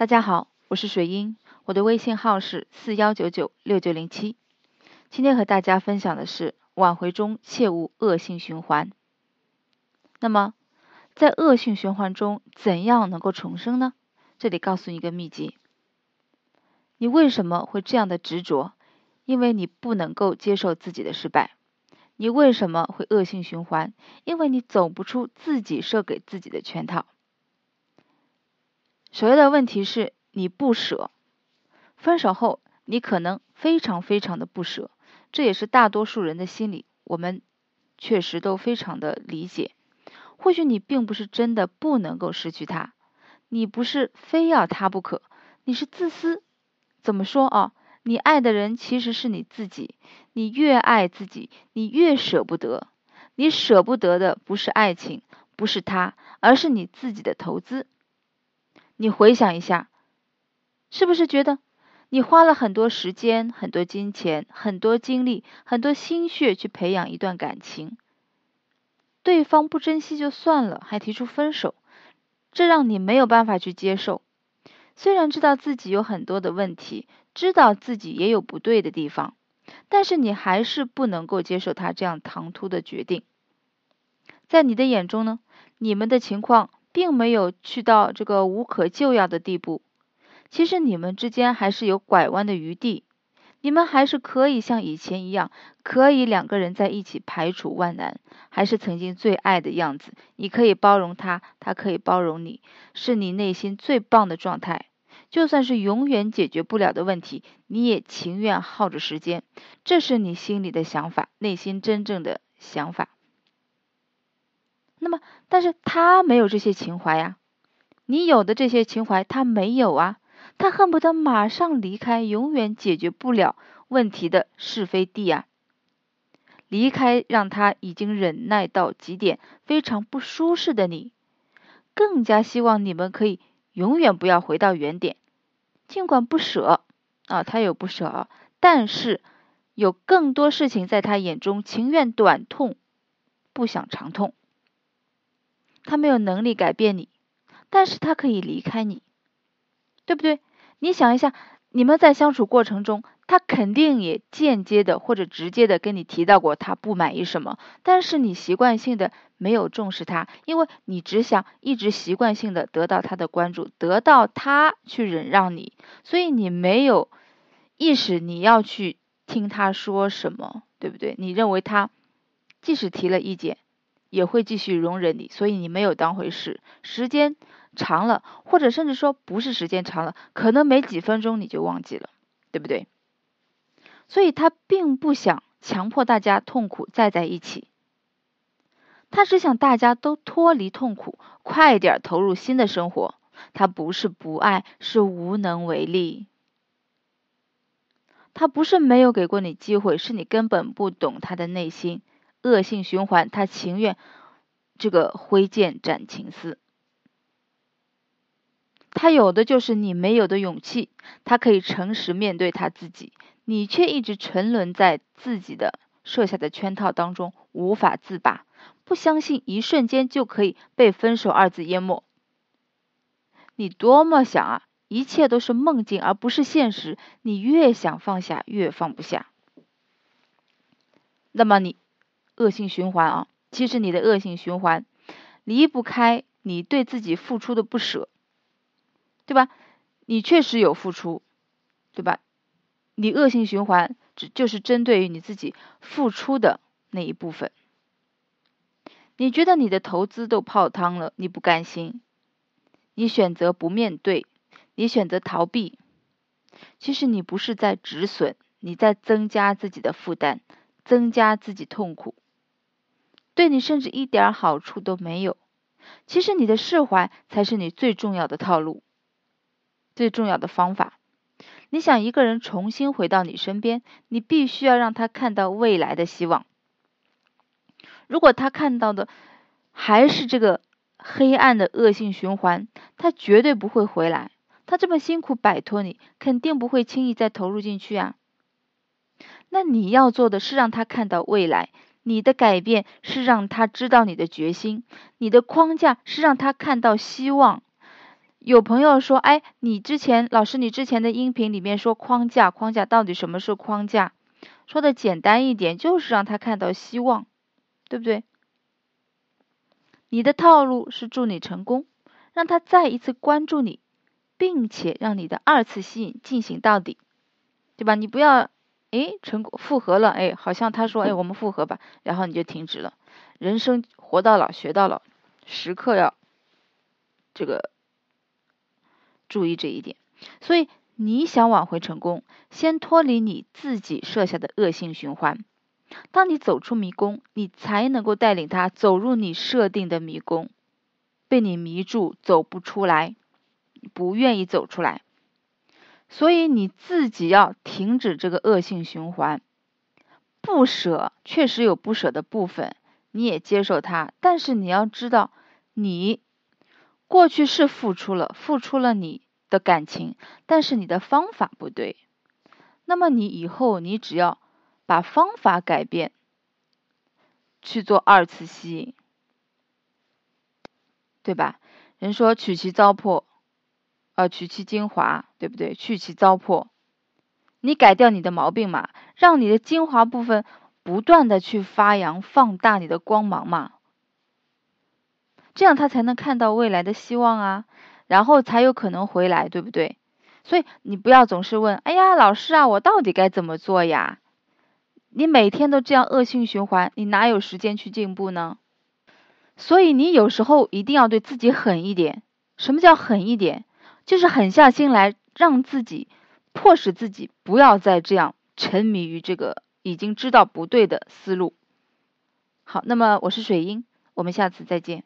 大家好，我是水英，我的微信号是四幺九九六九零七。今天和大家分享的是挽回中切勿恶性循环。那么，在恶性循环中，怎样能够重生呢？这里告诉你一个秘籍。你为什么会这样的执着？因为你不能够接受自己的失败。你为什么会恶性循环？因为你走不出自己设给自己的圈套。首要的问题是你不舍，分手后你可能非常非常的不舍，这也是大多数人的心理，我们确实都非常的理解。或许你并不是真的不能够失去他，你不是非要他不可，你是自私。怎么说啊？你爱的人其实是你自己，你越爱自己，你越舍不得。你舍不得的不是爱情，不是他，而是你自己的投资。你回想一下，是不是觉得你花了很多时间、很多金钱、很多精力、很多心血去培养一段感情，对方不珍惜就算了，还提出分手，这让你没有办法去接受。虽然知道自己有很多的问题，知道自己也有不对的地方，但是你还是不能够接受他这样唐突的决定。在你的眼中呢，你们的情况。并没有去到这个无可救药的地步，其实你们之间还是有拐弯的余地，你们还是可以像以前一样，可以两个人在一起排除万难，还是曾经最爱的样子。你可以包容他，他可以包容你，是你内心最棒的状态。就算是永远解决不了的问题，你也情愿耗着时间，这是你心里的想法，内心真正的想法。那么，但是他没有这些情怀呀，你有的这些情怀他没有啊，他恨不得马上离开，永远解决不了问题的是非地啊，离开让他已经忍耐到极点，非常不舒适的你，更加希望你们可以永远不要回到原点，尽管不舍啊，他有不舍，但是有更多事情在他眼中情愿短痛，不想长痛。他没有能力改变你，但是他可以离开你，对不对？你想一下，你们在相处过程中，他肯定也间接的或者直接的跟你提到过他不满意什么，但是你习惯性的没有重视他，因为你只想一直习惯性的得到他的关注，得到他去忍让你，所以你没有意识你要去听他说什么，对不对？你认为他即使提了意见。也会继续容忍你，所以你没有当回事。时间长了，或者甚至说不是时间长了，可能没几分钟你就忘记了，对不对？所以他并不想强迫大家痛苦再在一起，他只想大家都脱离痛苦，快点投入新的生活。他不是不爱，是无能为力。他不是没有给过你机会，是你根本不懂他的内心。恶性循环，他情愿这个挥剑斩情丝。他有的就是你没有的勇气，他可以诚实面对他自己，你却一直沉沦在自己的设下的圈套当中，无法自拔。不相信一瞬间就可以被分手二字淹没。你多么想啊，一切都是梦境而不是现实。你越想放下，越放不下。那么你。恶性循环啊，其实你的恶性循环离不开你对自己付出的不舍，对吧？你确实有付出，对吧？你恶性循环只就是针对于你自己付出的那一部分。你觉得你的投资都泡汤了，你不甘心，你选择不面对，你选择逃避。其实你不是在止损，你在增加自己的负担，增加自己痛苦。对你甚至一点好处都没有。其实你的释怀才是你最重要的套路，最重要的方法。你想一个人重新回到你身边，你必须要让他看到未来的希望。如果他看到的还是这个黑暗的恶性循环，他绝对不会回来。他这么辛苦摆脱你，肯定不会轻易再投入进去啊。那你要做的是让他看到未来。你的改变是让他知道你的决心，你的框架是让他看到希望，有朋友说，哎，你之前老师，你之前的音频里面说框架，框架到底什么是框架？说的简单一点，就是让他看到希望，对不对？你的套路是助你成功，让他再一次关注你，并且让你的二次吸引进行到底，对吧？你不要，哎，成功复合了，哎，好像他说，哎，我们复合吧，然后你就停止了。人生活到老学到老，时刻要这个。注意这一点，所以你想挽回成功，先脱离你自己设下的恶性循环。当你走出迷宫，你才能够带领他走入你设定的迷宫，被你迷住，走不出来，不愿意走出来。所以你自己要停止这个恶性循环。不舍确实有不舍的部分，你也接受它，但是你要知道你。过去是付出了，付出了你的感情，但是你的方法不对。那么你以后你只要把方法改变，去做二次吸引，对吧？人说取其糟粕，要，取其精华，对不对？去其糟粕，你改掉你的毛病嘛，让你的精华部分不断的去发扬放大你的光芒嘛。这样他才能看到未来的希望啊，然后才有可能回来，对不对？所以你不要总是问，哎呀，老师啊，我到底该怎么做呀？你每天都这样恶性循环，你哪有时间去进步呢？所以你有时候一定要对自己狠一点。什么叫狠一点？就是狠下心来，让自己迫使自己不要再这样沉迷于这个已经知道不对的思路。好，那么我是水英，我们下次再见。